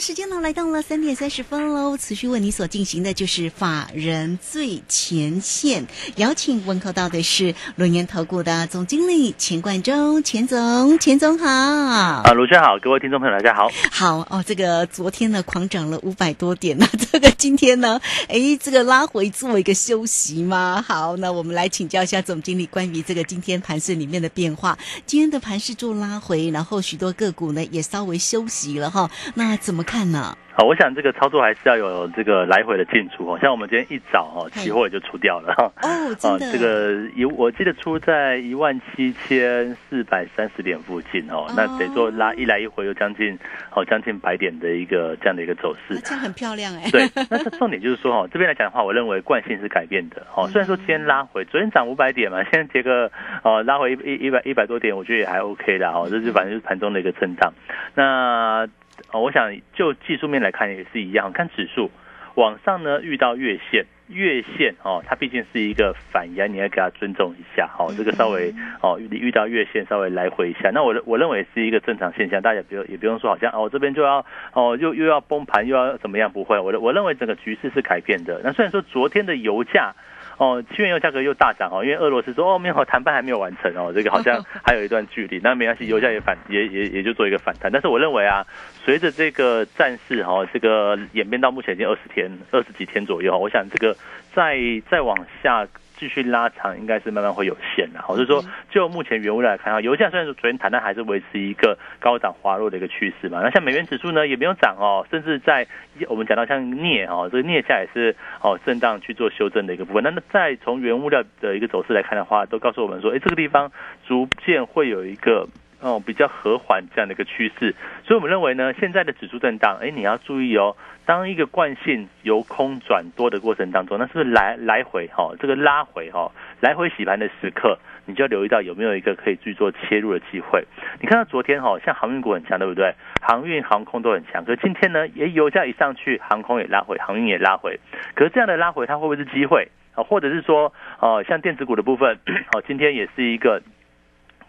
时间呢来到了三点三十分喽。持续为你所进行的就是法人最前线，邀请问候到的是轮研投顾的总经理钱冠中，钱总，钱总好。啊，卢轩好，各位听众朋友大家好。好哦，这个昨天呢狂涨了五百多点，那 这个今天呢，哎，这个拉回做一个休息吗？好，那我们来请教一下总经理关于这个今天盘市里面的变化。今天的盘市做拉回，然后许多个股呢也稍微休息了哈。那怎么看呢？好，我想这个操作还是要有这个来回的进出哦。像我们今天一早哦，期货也就出掉了哈。哦，真的。这个一我记得出在一万七千四百三十点附近哦，那得做拉一来一回，有将近哦将近百点的一个这样的一个走势。这样很漂亮哎。对，那这重点就是说哦，这边来讲的话，我认为惯性是改变的哦。虽然说今天拉回，昨天涨五百点嘛，现在结个哦拉回一一百一百多点，我觉得也还 OK 的哦。这是反正就是盘中的一个震荡。那哦，我想就技术面来看也是一样，看指数往上呢遇到月线，月线哦，它毕竟是一个反压，你要给它尊重一下，哦，这个稍微哦，你遇到月线稍微来回一下，那我我认为是一个正常现象，大家不用也不用说好像哦这边就要哦又又要崩盘又要怎么样，不会，我我认为整个局势是改变的。那虽然说昨天的油价。哦，七原油价格又大涨哦，因为俄罗斯说哦，没有谈判还没有完成哦，这个好像 还有一段距离。那没关系，油价也反也也也就做一个反弹。但是我认为啊，随着这个战事哈，这个演变到目前已经二十天、二十几天左右，我想这个再再往下。继续拉长，应该是慢慢会有限的。好，就是说，就目前原物料来看啊，油价虽然说昨天谈，但还是维持一个高涨滑落的一个趋势嘛。那像美元指数呢，也没有涨哦，甚至在我们讲到像镍哦，这个镍价也是哦震荡去做修正的一个部分。那么再从原物料的一个走势来看的话，都告诉我们说，哎，这个地方逐渐会有一个。哦，比较和缓这样的一个趋势，所以我们认为呢，现在的指数震荡，哎，你要注意哦，当一个惯性由空转多的过程当中，那是不是来来回哈，这个拉回哈，来回洗盘的时刻，你就要留意到有没有一个可以去做切入的机会。你看到昨天哈，像航运股很强，对不对？航运、航空都很强，可是今天呢，也油价一上去，航空也拉回，航运也拉回，可是这样的拉回，它会不会是机会啊？或者是说，哦，像电子股的部分，哦，今天也是一个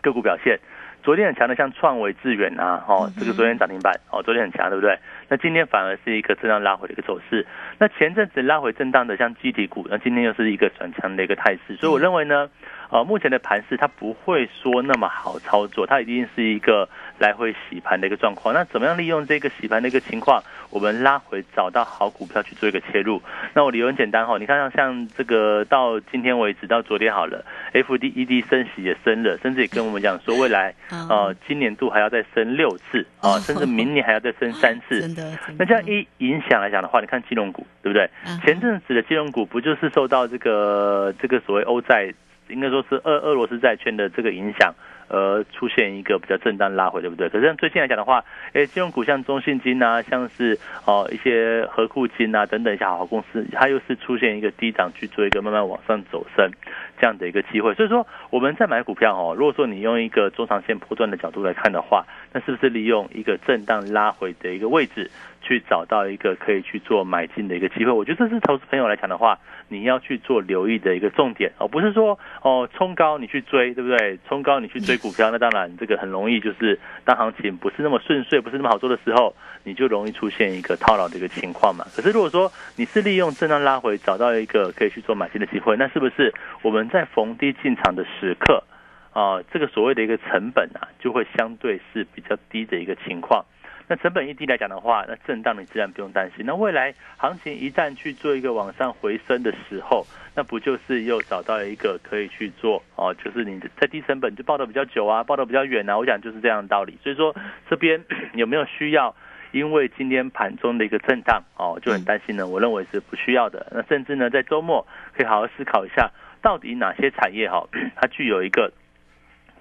个股表现。昨天很强的，像创维智远啊，哦，这个昨天涨停板，哦，昨天很强，对不对？那今天反而是一个震荡拉回的一个走势。那前阵子拉回震荡的，像基体股，那今天又是一个转强的一个态势。所以我认为呢。呃，目前的盘势它不会说那么好操作，它一定是一个来回洗盘的一个状况。那怎么样利用这个洗盘的一个情况，我们拉回找到好股票去做一个切入？那我理由很简单哈，你看像像这个到今天为止到昨天好了，F D E D 升息也升了，甚至也跟我们讲说未来呃今年度还要再升六次啊，甚至明年还要再升三次。真的。那这样一影响来讲的话，你看金融股对不对？前阵子的金融股不就是受到这个这个所谓欧债？应该说是俄俄罗斯债券的这个影响，而出现一个比较震荡拉回，对不对？可是最近来讲的话，诶，金融股像中信金啊，像是哦一些和库金啊等等一些好公司，它又是出现一个低档去做一个慢慢往上走升这样的一个机会。所以说我们在买股票哦，如果说你用一个中长线波段的角度来看的话，那是不是利用一个震荡拉回的一个位置？去找到一个可以去做买进的一个机会，我觉得这是投资朋友来讲的话，你要去做留意的一个重点，而不是说哦冲高你去追，对不对？冲高你去追股票，那当然这个很容易就是当行情不是那么顺遂，不是那么好做的时候，你就容易出现一个套牢的一个情况嘛。可是如果说你是利用震荡拉回找到一个可以去做买进的机会，那是不是我们在逢低进场的时刻啊，这个所谓的一个成本啊，就会相对是比较低的一个情况？那成本一低来讲的话，那震荡你自然不用担心。那未来行情一旦去做一个往上回升的时候，那不就是又找到一个可以去做哦？就是你在低成本就抱得比较久啊，抱得比较远啊。我想就是这样的道理。所以说这边 有没有需要？因为今天盘中的一个震荡哦，就很担心呢。我认为是不需要的。那甚至呢，在周末可以好好思考一下，到底哪些产业哈，它具有一个。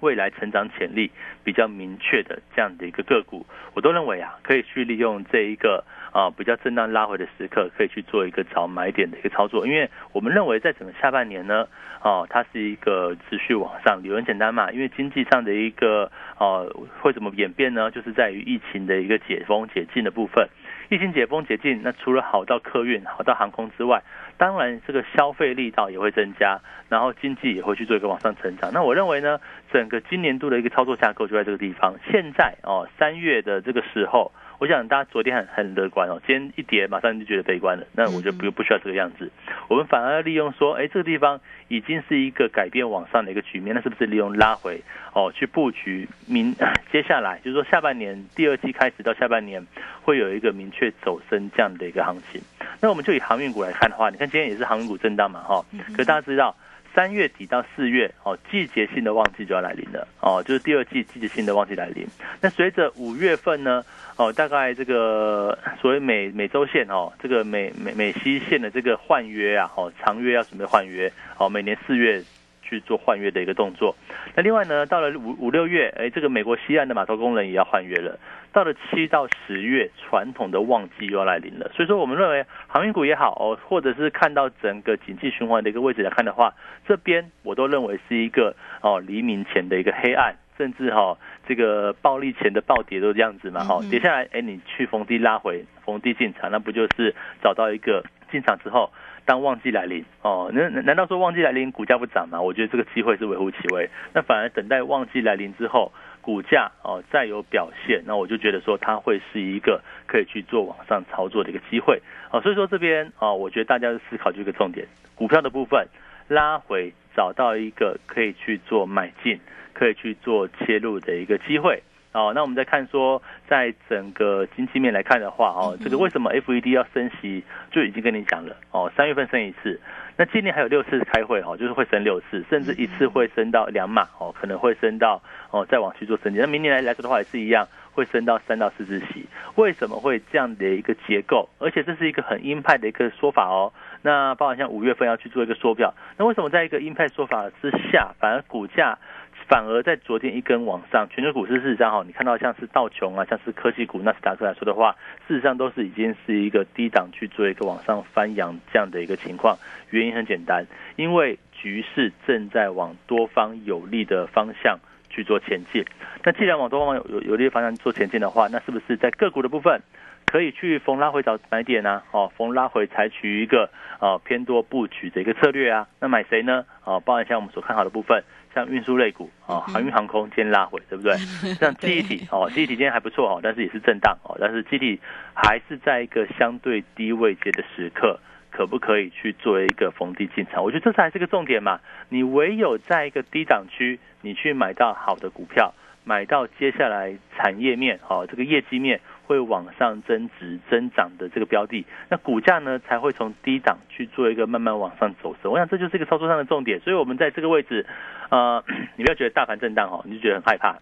未来成长潜力比较明确的这样的一个个股，我都认为啊，可以去利用这一个啊比较震荡拉回的时刻，可以去做一个找买点的一个操作。因为我们认为在整个下半年呢，哦，它是一个持续往上，理由很简单嘛，因为经济上的一个哦会怎么演变呢？就是在于疫情的一个解封解禁的部分。疫情解封解禁，那除了好到客运、好到航空之外，当然这个消费力道也会增加，然后经济也会去做一个往上成长。那我认为呢，整个今年度的一个操作架构就在这个地方。现在哦，三月的这个时候。我想大家昨天很很乐观哦，今天一跌马上就觉得悲观了，那我就不不需要这个样子，我们反而利用说，哎，这个地方已经是一个改变往上的一个局面，那是不是利用拉回哦去布局明 接下来就是说下半年第二季开始到下半年会有一个明确走升这样的一个行情？那我们就以航运股来看的话，你看今天也是航运股震荡嘛，哈，可大家知道。三月底到四月，哦，季节性的旺季就要来临了，哦，就是第二季季节性的旺季来临。那随着五月份呢，哦，大概这个所谓美美洲线哦，这个美美美西线的这个换约啊，哦，长约要准备换约，哦，每年四月。去做换约的一个动作。那另外呢，到了五五六月，哎，这个美国西岸的码头工人也要换约了。到了七到十月，传统的旺季又要来临了。所以说，我们认为航运股也好哦，或者是看到整个经济循环的一个位置来看的话，这边我都认为是一个哦黎明前的一个黑暗，甚至哈这个暴利前的暴跌都这样子嘛。哈，跌下来，哎，你去逢低拉回，逢低进场，那不就是找到一个进场之后？当旺季来临哦，那难道说旺季来临股价不涨吗？我觉得这个机会是微乎其微。那反而等待旺季来临之后，股价哦再有表现，那我就觉得说它会是一个可以去做网上操作的一个机会哦。所以说这边哦，我觉得大家的思考就一个重点，股票的部分拉回找到一个可以去做买进、可以去做切入的一个机会。哦，那我们再看说，在整个经济面来看的话，哦，这个为什么 FED 要升息，就已经跟你讲了，哦，三月份升一次，那今年还有六次开会，哦，就是会升六次，甚至一次会升到两码，哦，可能会升到，哦，再往去做升级。那明年来来说的话也是一样，会升到三到四次息。为什么会这样的一个结构？而且这是一个很鹰派的一个说法哦。那包含像五月份要去做一个缩表，那为什么在一个鹰派说法之下，反而股价？反而在昨天一根往上，全球股市事实上哈，你看到像是道琼啊，像是科技股、纳斯达克来说的话，事实上都是已经是一个低档去做一个往上翻扬这样的一个情况。原因很简单，因为局势正在往多方有利的方向去做前进。那既然往多方有有有利的方向做前进的话，那是不是在个股的部分可以去逢拉回找买点呢？哦，逢拉回采取一个呃偏多布局的一个策略啊？那买谁呢？哦，包含像我们所看好的部分。像运输类股啊，航运航空今天拉回，对不对？像记忆体哦，记忆体今天还不错哦，但是也是震荡哦，但是记忆体还是在一个相对低位阶的时刻，可不可以去做一个逢低进场？我觉得这才是个重点嘛。你唯有在一个低档区，你去买到好的股票，买到接下来产业面哦，这个业绩面。会往上增值增长的这个标的，那股价呢才会从低档去做一个慢慢往上走升。我想这就是一个操作上的重点。所以，我们在这个位置，呃，你不要觉得大盘震荡哦，你就觉得很害怕。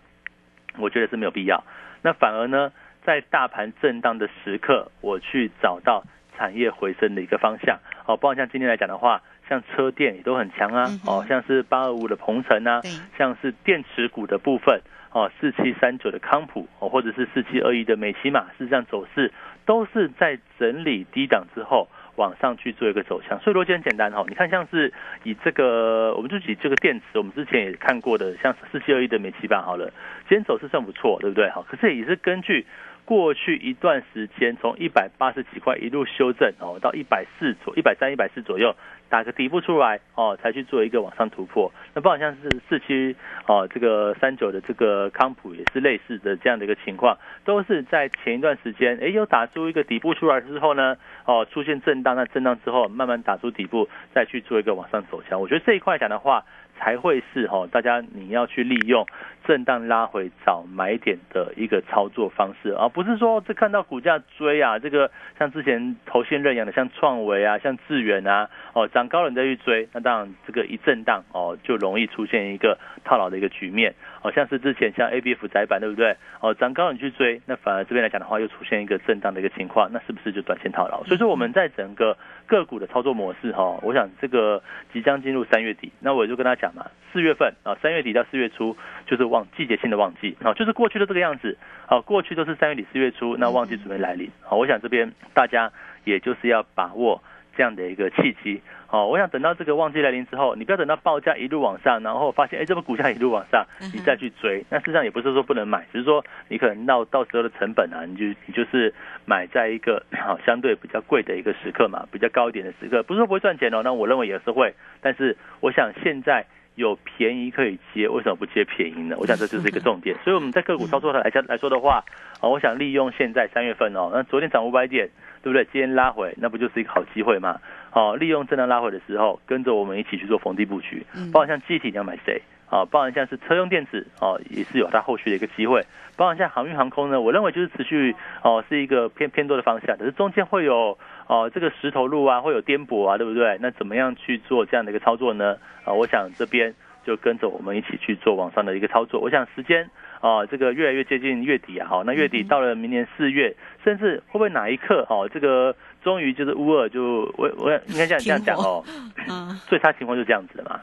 我觉得是没有必要。那反而呢，在大盘震荡的时刻，我去找到产业回升的一个方向。哦，包括像今天来讲的话，像车电也都很强啊。哦，像是八二五的鹏程啊，像是电池股的部分。哦，四七三九的康普哦，或者是四七二一的美骑马，事实上走势都是在整理低档之后往上去做一个走向，所以逻辑很简单哈。你看，像是以这个，我们就以这个电池，我们之前也看过的，像四七二一的美骑马好了，今天走势算不错，对不对？好，可是也是根据。过去一段时间，从一百八十几块一路修正哦，到一百四左一百三、一百四左右，打个底部出来哦，才去做一个往上突破。那不好像是四七哦，这个三九的这个康普也是类似的这样的一个情况，都是在前一段时间，哎，又打出一个底部出来之后呢，哦，出现震荡，那震荡之后慢慢打出底部，再去做一个往上走强。我觉得这一块讲的话。才会是哈，大家你要去利用震荡拉回找买点的一个操作方式，而不是说这看到股价追啊，这个像之前头先认养的，像创维啊，像智远啊，哦涨高了你再去追，那当然这个一震荡哦，就容易出现一个套牢的一个局面，好像是之前像 A B F 窄板对不对？哦涨高你去追，那反而这边来讲的话又出现一个震荡的一个情况，那是不是就短线套牢？所以说我们在整个个股的操作模式哈，我想这个即将进入三月底，那我就跟他讲嘛。四月份啊，三月底到四月初就是旺季节性的旺季啊，就是过去的这个样子啊，过去都是三月底四月初，那旺季准备来临啊，我想这边大家也就是要把握这样的一个契机。哦，我想等到这个旺季来临之后，你不要等到报价一路往上，然后发现哎，这个股价一路往上，你再去追，那事实上也不是说不能买，只是说你可能到到时候的成本啊，你就你就是买在一个 好相对比较贵的一个时刻嘛，比较高一点的时刻，不是说不会赚钱哦，那我认为也是会，但是我想现在。有便宜可以接，为什么不接便宜呢？我想这就是一个 重点。所以我们在个股操作上来讲来说的话，啊，我想利用现在三月份哦，那昨天涨五百点，对不对？今天拉回，那不就是一个好机会吗？哦，利用震荡拉回的时候，跟着我们一起去做逢低布局。包括像机体你要买谁？啊，包含像是车用电子哦，也是有它后续的一个机会。包含像航运航空呢，我认为就是持续哦，是一个偏偏多的方向，可是中间会有哦这个石头路啊，会有颠簸啊，对不对？那怎么样去做这样的一个操作呢？啊，我想这边就跟着我们一起去做网上的一个操作。我想时间啊，这个越来越接近月底啊，好，那月底到了明年四月，甚至会不会哪一刻哦，这个终于就是乌尔就我我应该这样这样讲哦，嗯最差情况就这样子的嘛。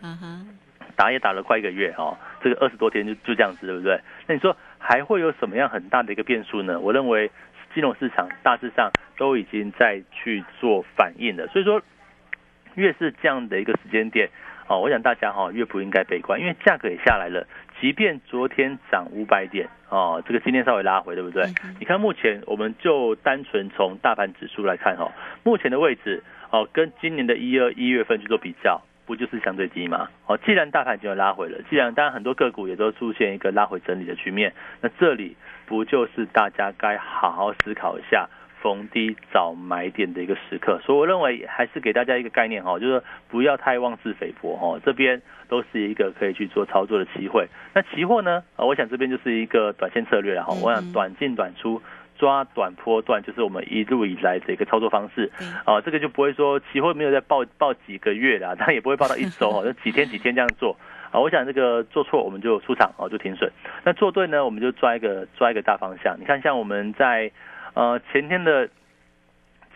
打也打了快一个月哦，这个二十多天就就这样子，对不对？那你说还会有什么样很大的一个变数呢？我认为金融市场大致上都已经在去做反应了，所以说越是这样的一个时间点哦，我想大家哈越不应该悲观，因为价格也下来了，即便昨天涨五百点哦，这个今天稍微拉回，对不对？你看目前我们就单纯从大盘指数来看哈，目前的位置哦，跟今年的一二一月份去做比较。不就是相对低吗？哦，既然大盘已经拉回了，既然当然很多个股也都出现一个拉回整理的局面，那这里不就是大家该好好思考一下逢低找买点的一个时刻？所以我认为还是给大家一个概念哈，就是不要太妄自菲薄哈，这边都是一个可以去做操作的机会。那期货呢？啊，我想这边就是一个短线策略了哈，我想短进短出。抓短波段就是我们一路以来的一个操作方式，啊，这个就不会说期货没有在报报几个月啦，它也不会报到一周 哦，就几天几天这样做啊。我想这个做错我们就出场哦，就停损。那做对呢，我们就抓一个抓一个大方向。你看，像我们在呃前天的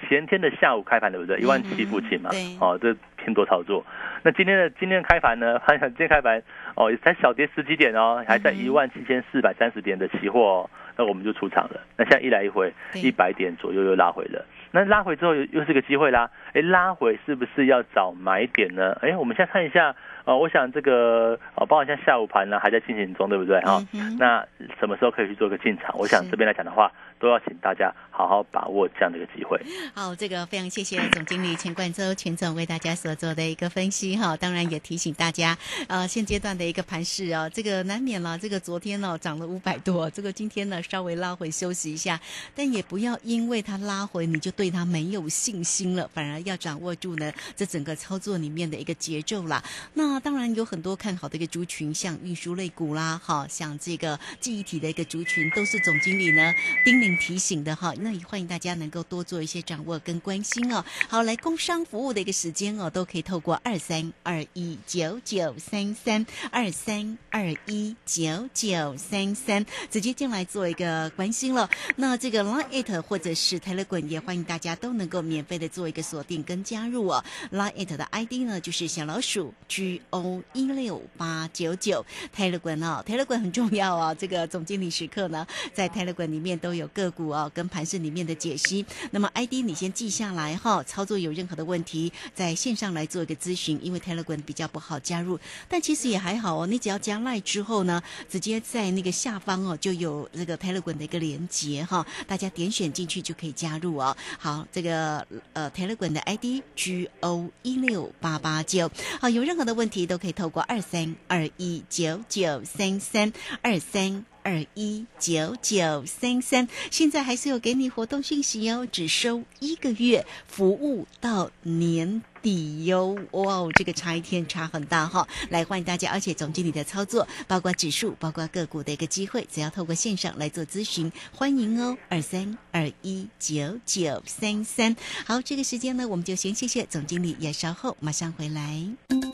前天的下午开盘对不对？一万七附近嘛，哦，这偏多操作。那今天的 今天开盘呢？看今天开盘哦，才小跌十几点哦，还在一万七千四百三十点的期货。哦。那我们就出场了。那现在一来一回，一百点左右又拉回了。那拉回之后又又是个机会啦。哎，拉回是不是要找买点呢？哎，我们先看一下。哦，我想这个呃，包括像下午盘呢还在进行中，对不对？哈，那什么时候可以去做个进场？我想这边来讲的话。都要请大家好好把握这样的一个机会。好，这个非常谢谢总经理钱冠洲钱总为大家所做的一个分析哈。当然也提醒大家，呃，现阶段的一个盘势啊，这个难免了。这个昨天呢涨了五百多，这个今天呢稍微拉回休息一下，但也不要因为它拉回你就对它没有信心了，反而要掌握住呢这整个操作里面的一个节奏啦。那那当然有很多看好的一个族群，像运输类股啦，哈，像这个记忆体的一个族群，都是总经理呢叮咛。提醒的哈，那也欢迎大家能够多做一些掌握跟关心哦。好，来工商服务的一个时间哦，都可以透过二三二一九九三三二三二一九九三三直接进来做一个关心了。那这个 Line It 或者是 tele 港也欢迎大家都能够免费的做一个锁定跟加入哦。Line It 的 ID 呢就是小老鼠 G O 一六八九九 Telegram 哦，Telegram 很重要哦。这个总经理时刻呢，在 Telegram 里面都有。个股哦，跟盘市里面的解析，那么 ID 你先记下来哈。操作有任何的问题，在线上来做一个咨询，因为 Telegram 比较不好加入，但其实也还好哦。你只要加 Line 之后呢，直接在那个下方哦，就有这个 Telegram 的一个连接哈，大家点选进去就可以加入哦。好，这个呃 Telegram 的 ID G O 一六八八九，好，有任何的问题题都可以透过二三二一九九三三二三。二一九九三三。现在还是有给你活动讯息哦，只收一个月，服务到年底哟。哇，这个差一天差很大哈！来欢迎大家，而且总经理的操作，包括指数，包括个股的一个机会，只要透过线上来做咨询，欢迎哦，二三二一九九三三。好，这个时间呢，我们就先谢谢总经理，也稍后马上回来。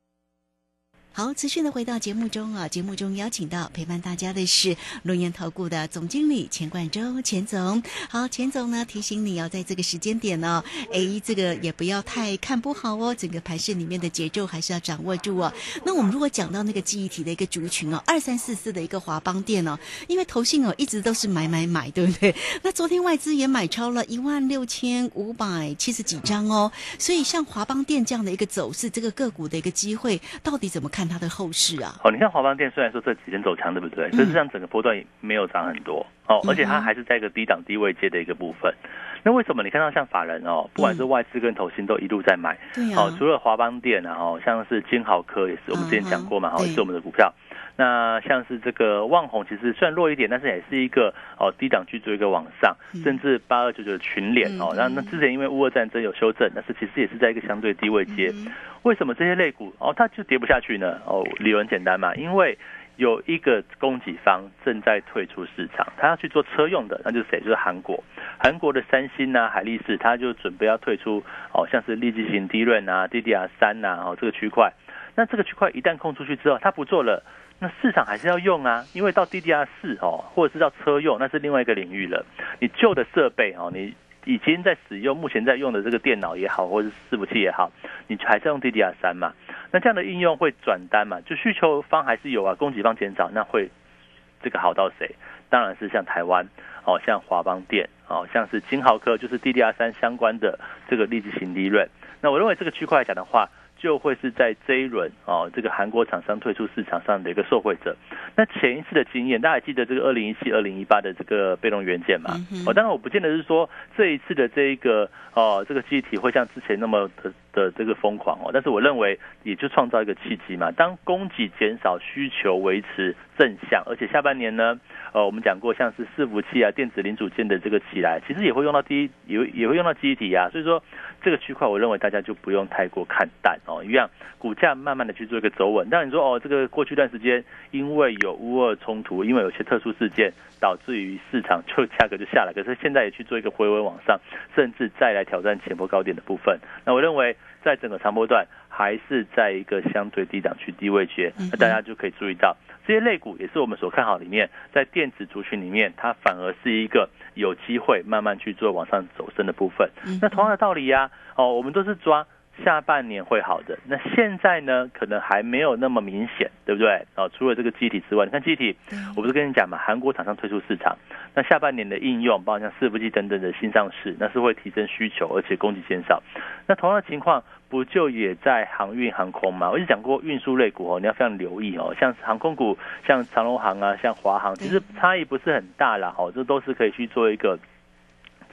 好，持续的回到节目中啊，节目中邀请到陪伴大家的是龙岩投顾的总经理钱冠洲钱总。好，钱总呢提醒你要在这个时间点呢，哎，这个也不要太看不好哦，整个盘市里面的节奏还是要掌握住哦。那我们如果讲到那个记忆体的一个族群哦，二三四四的一个华邦店哦，因为投信哦一直都是买买买，对不对？那昨天外资也买超了一万六千五百七十几张哦，所以像华邦店这样的一个走势，这个个股的一个机会到底怎么看？看它的后市啊！哦，你看华邦电虽然说这几天走强，对不对？可是上整个波段也没有涨很多哦，而且它还是在一个低档低位接的一个部分。那为什么你看到像法人哦，不管是外资跟投信都一路在买？对哦，除了华邦电啊，哦，像是金豪科也是我们之前讲过嘛，哦，也是我们的股票。那像是这个旺宏，其实虽然弱一点，但是也是一个哦低档去做一个往上，甚至八二九九的群联哦，那那之前因为乌俄战争有修正，但是其实也是在一个相对低位接。为什么这些类股哦它就跌不下去呢？哦，理由很简单嘛，因为有一个供给方正在退出市场，他要去做车用的，那就是谁？就是韩国，韩国的三星啊、海力士，他就准备要退出哦，像是立即型低润啊、DDR 三呐哦这个区块。那这个区块一旦空出去之后，他不做了。那市场还是要用啊，因为到 DDR 四哦，或者是到车用，那是另外一个领域了。你旧的设备哦，你已经在使用，目前在用的这个电脑也好，或者是伺服器也好，你还是用 DDR 三嘛？那这样的应用会转单嘛？就需求方还是有啊，供给方减少，那会这个好到谁？当然是像台湾哦，像华邦电哦，像是金豪科，就是 DDR 三相关的这个立即型利润。那我认为这个区块来讲的话。就会是在这一轮哦，这个韩国厂商退出市场上的一个受惠者。那前一次的经验，大家还记得这个二零一七、二零一八的这个被动元件嘛？哦，当然我不见得是说这一次的这一个哦，这个机体会像之前那么的的这个疯狂哦，但是我认为也就创造一个契机嘛。当供给减少，需求维持正向，而且下半年呢，呃，我们讲过像是伺服器啊、电子零组件的这个起来，其实也会用到第一，也也会用到机体啊，所以说。这个区块，我认为大家就不用太过看淡哦，一样股价慢慢的去做一个走稳。但你说哦，这个过去段时间因为有乌俄冲突，因为有些特殊事件，导致于市场就价格就下来，可是现在也去做一个回稳往上，甚至再来挑战前波高点的部分。那我认为在整个长波段还是在一个相对低档区低位区，那大家就可以注意到这些类股也是我们所看好里面，在电子族群里面，它反而是一个。有机会慢慢去做往上走升的部分，那同样的道理呀，哦，我们都是抓下半年会好的。那现在呢，可能还没有那么明显，对不对？哦，除了这个机体之外，你看机体，我不是跟你讲嘛，韩国厂商退出市场，那下半年的应用，包括像伺服器等等的新上市，那是会提升需求，而且供给减少。那同样的情况。不就也在航运航空吗？我就讲过运输类股哦，你要非常留意哦。像航空股，像长龙航啊，像华航，其实差异不是很大啦。哦，这都是可以去做一个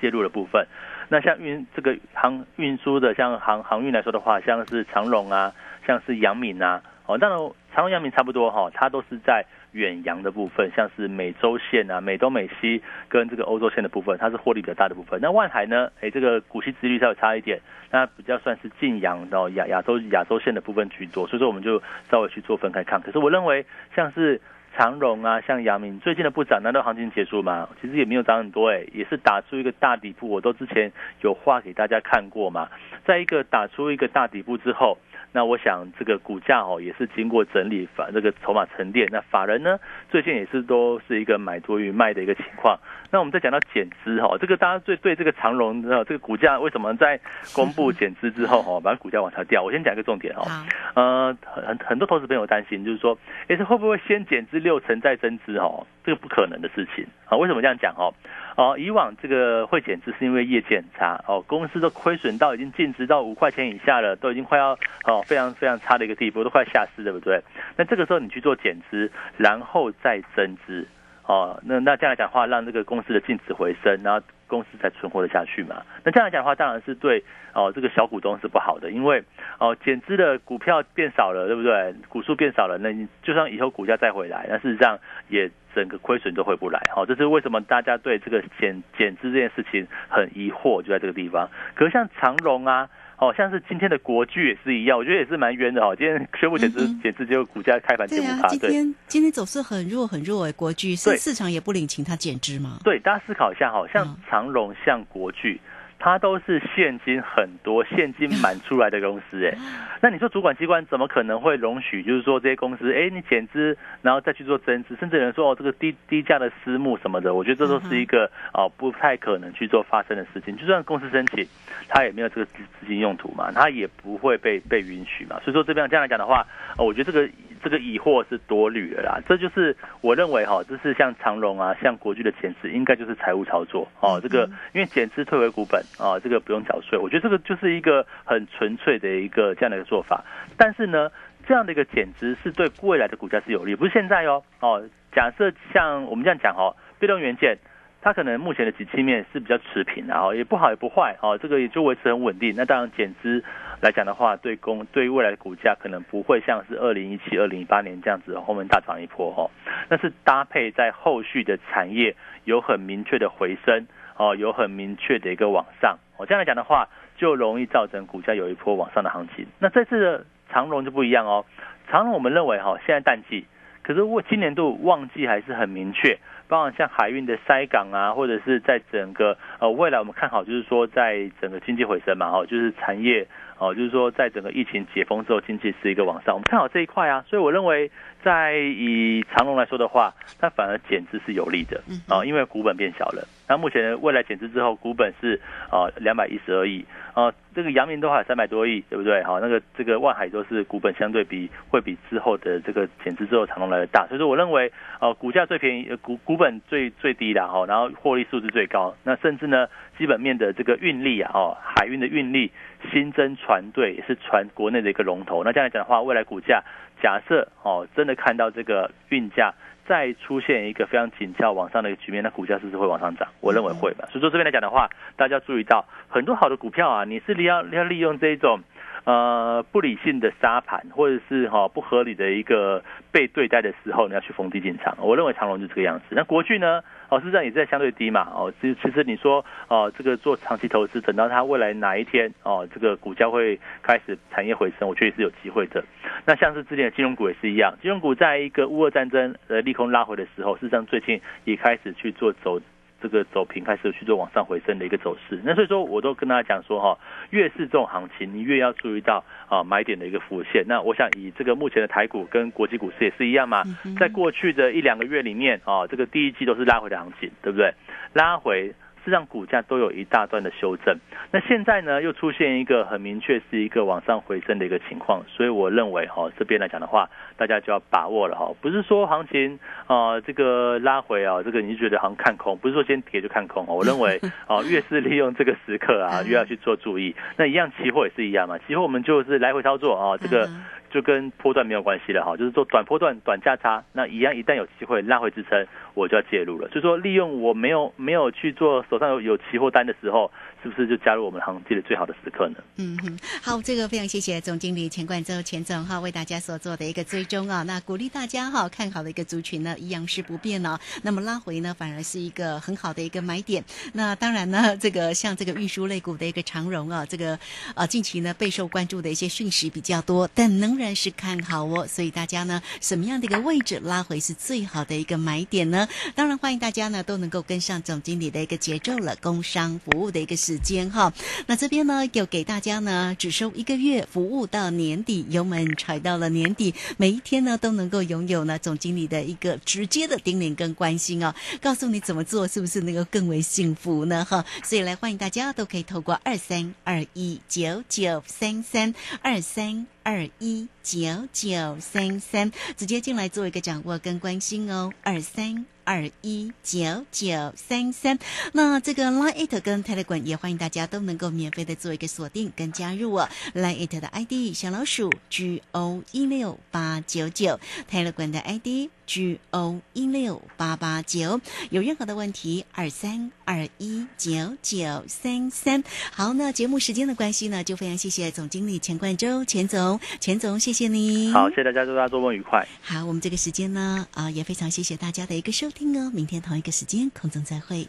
介入的部分。那像运这个航运输的，像航航运来说的话，像是长龙啊，像是阳明啊，哦，当然。长荣、阳明差不多哈，它都是在远洋的部分，像是美洲线啊、美东、美西跟这个欧洲线的部分，它是获利比较大的部分。那万海呢？哎，这个股息殖率稍微差一点，那比较算是近洋的亚亚洲亚洲线的部分居多，所以说我们就稍微去做分开看。可是我认为像是。长荣啊，像阳明最近的不涨，难道行情结束吗？其实也没有涨很多，哎，也是打出一个大底部。我都之前有画给大家看过嘛，在一个打出一个大底部之后。那我想这个股价哦也是经过整理法这个筹码沉淀，那法人呢最近也是都是一个买多于卖的一个情况。那我们再讲到减资哈，这个大家最对这个长荣的这个股价为什么在公布减资之后哈，把股价往下掉？我先讲一个重点哈，呃很很多投资朋友担心就是说，哎是会不会先减资六成再增资哦？这个不可能的事情啊，为什么这样讲哦？哦，以往这个会减资是因为业绩很差哦，公司都亏损到已经净值到五块钱以下了，都已经快要哦非常非常差的一个地步，都快下市，对不对？那这个时候你去做减资，然后再增资，哦，那那这样来讲的话，让这个公司的净值回升，然后。公司才存活得下去嘛？那这样来讲的话，当然是对哦，这个小股东是不好的，因为哦减资的股票变少了，对不对？股数变少了，那你就算以后股价再回来，那事实上也整个亏损都回不来。哦，这是为什么大家对这个减减资这件事情很疑惑，就在这个地方。可是像长荣啊。哦，像是今天的国巨也是一样，我觉得也是蛮冤的哦。今天宣布减资，减资结果股价开盘跌五趴。对啊，今天今天走势很弱很弱哎，国巨是市场也不领情，它减资吗？对，大家思考一下哈，像长荣、像国巨。它都是现金很多、现金满出来的公司，哎，那你说主管机关怎么可能会容许？就是说这些公司，哎，你减资，然后再去做增资，甚至有人说哦，这个低低价的私募什么的，我觉得这都是一个哦不太可能去做发生的事情。就算公司申请，它也没有这个资资金用途嘛，它也不会被被允许嘛。所以说这边这样来讲的话，我觉得这个。这个疑惑是多虑的啦，这就是我认为哈，这是像长荣啊、像国巨的减资，应该就是财务操作哦。这个因为减资退回股本啊，这个不用缴税，我觉得这个就是一个很纯粹的一个这样的一个做法。但是呢，这样的一个减资是对未来的股价是有利，不是现在哦哦。假设像我们这样讲哦，被动元件。它可能目前的景气面是比较持平，然后也不好也不坏，哦，这个也就维持很稳定。那当然减资来讲的话，对公对未来的股价可能不会像是二零一七、二零一八年这样子后面大涨一波，哦。那是搭配在后续的产业有很明确的回升，哦，有很明确的一个往上，哦，这样来讲的话，就容易造成股价有一波往上的行情。那这次的长荣就不一样哦，长荣我们认为哈，现在淡季，可是我今年度旺季还是很明确。包括像海运的塞港啊，或者是在整个呃未来我们看好，就是说在整个经济回升嘛，哦，就是产业哦，就是说在整个疫情解封之后，经济是一个往上，我们看好这一块啊，所以我认为在以长隆来说的话，它反而减资是有利的啊，因为股本变小了。那目前未来减资之后，股本是啊两百一十二亿。啊，这个阳明都还有三百多亿，对不对？好，那个这个万海都是股本相对比会比之后的这个减资之后长隆来的大，所以说我认为呃股价最便宜，股股本最最低的哈，然后获利数字最高，那甚至呢基本面的这个运力啊，哦海运的运力新增船队也是船国内的一个龙头，那这样来讲的话，未来股价假设哦真的看到这个运价。再出现一个非常紧俏往上的一个局面，那股价是不是会往上涨？我认为会吧。所以说这边来讲的话，大家注意到很多好的股票啊，你是要要利用这一种呃不理性的沙盘，或者是哈不合理的一个被对待的时候，你要去逢低进场。我认为长隆就这个样子。那国巨呢？哦，实上也在相对低嘛。哦，其其实你说哦，这个做长期投资，等到它未来哪一天哦，这个股价会开始产业回升，我觉得是有机会的。那像是之前的金融股也是一样，金融股在一个乌俄战争呃利空拉回的时候，事实上最近也开始去做走。这个走平开始去做往上回升的一个走势，那所以说我都跟大家讲说哈，越是这种行情，你越要注意到啊买点的一个浮现。那我想以这个目前的台股跟国际股市也是一样嘛，在过去的一两个月里面啊，这个第一季都是拉回的行情，对不对？拉回。让股价都有一大段的修正，那现在呢又出现一个很明确是一个往上回升的一个情况，所以我认为哈这边来讲的话，大家就要把握了哈，不是说行情啊这个拉回啊这个你就觉得好像看空，不是说先跌就看空我认为 啊越是利用这个时刻啊越要去做注意，那一样期货也是一样嘛，期货我们就是来回操作啊这个。就跟波段没有关系了哈，就是做短波段短价差，那一样一旦有机会拉回支撑，我就要介入了。就是说，利用我没有没有去做手上有有期货单的时候，是不是就加入我们行情的最好的时刻呢？嗯哼，好，这个非常谢谢总经理钱冠周钱总哈为大家所做的一个追踪啊，那鼓励大家哈看好的一个族群呢一样是不变哦，那么拉回呢反而是一个很好的一个买点。那当然呢，这个像这个运输类股的一个长荣啊，这个啊近期呢备受关注的一些讯息比较多，但仍然是看好哦，所以大家呢什么样的一个位置拉回是最好的一个买点呢？当然欢迎大家呢都能够跟上总经理的一个节奏了，工商服务的一个时间哈。那这边呢有给大家呢只收一个月，服务到年底，油门踩到了年底，每一天呢都能够拥有呢总经理的一个直接的叮咛跟关心哦，告诉你怎么做是不是能够更为幸福呢？哈，所以来欢迎大家都可以透过二三二一九九三三二三。二一九九三三，直接进来做一个掌握跟关心哦。二三二一九九三三，那这个 Line It 跟 tele 也欢迎大家都能够免费的做一个锁定跟加入哦。Line It 的 ID 小老鼠 G O 一六八九九，Telegram 的 ID G O 一六八八九。有任何的问题，二三二一九九三三。好，那节目时间的关系呢，就非常谢谢总经理钱冠周钱总。钱总，谢谢你。好，谢谢大家，祝大家周末愉快。好，我们这个时间呢，啊，也非常谢谢大家的一个收听哦。明天同一个时间空中再会。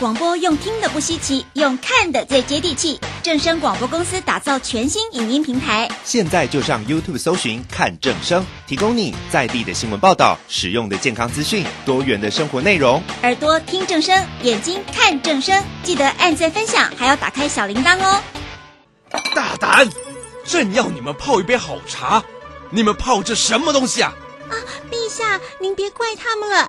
广播用听的不稀奇，用看的最接地气。正声广播公司打造全新影音平台，现在就上 YouTube 搜寻看正声，提供你在地的新闻报道、实用的健康资讯、多元的生活内容。耳朵听正声，眼睛看正声，记得按赞分享，还要打开小铃铛哦。大胆！朕要你们泡一杯好茶，你们泡这什么东西啊？啊，陛下，您别怪他们了。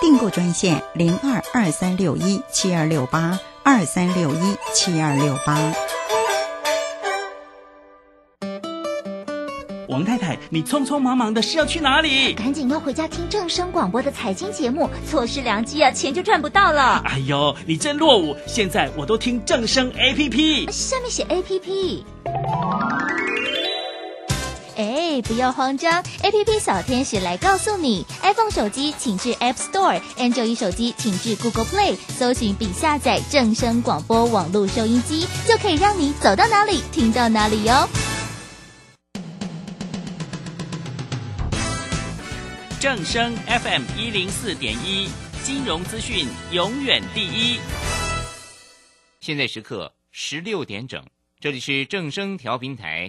订购专线零二二三六一七二六八二三六一七二六八。王太太，你匆匆忙忙的是要去哪里？赶紧要回家听正声广播的财经节目，错失良机啊，钱就赚不到了。哎呦，你真落伍！现在我都听正声 A P P，下面写 A P P。哎，不要慌张，A P P 小天使来告诉你，iPhone 手机请至 App Store，Android 手机请至 Google Play，搜寻并下载正声广播网络收音机，就可以让你走到哪里听到哪里哟。正声 FM 一零四点一，金融资讯永远第一。现在时刻十六点整，这里是正声调频台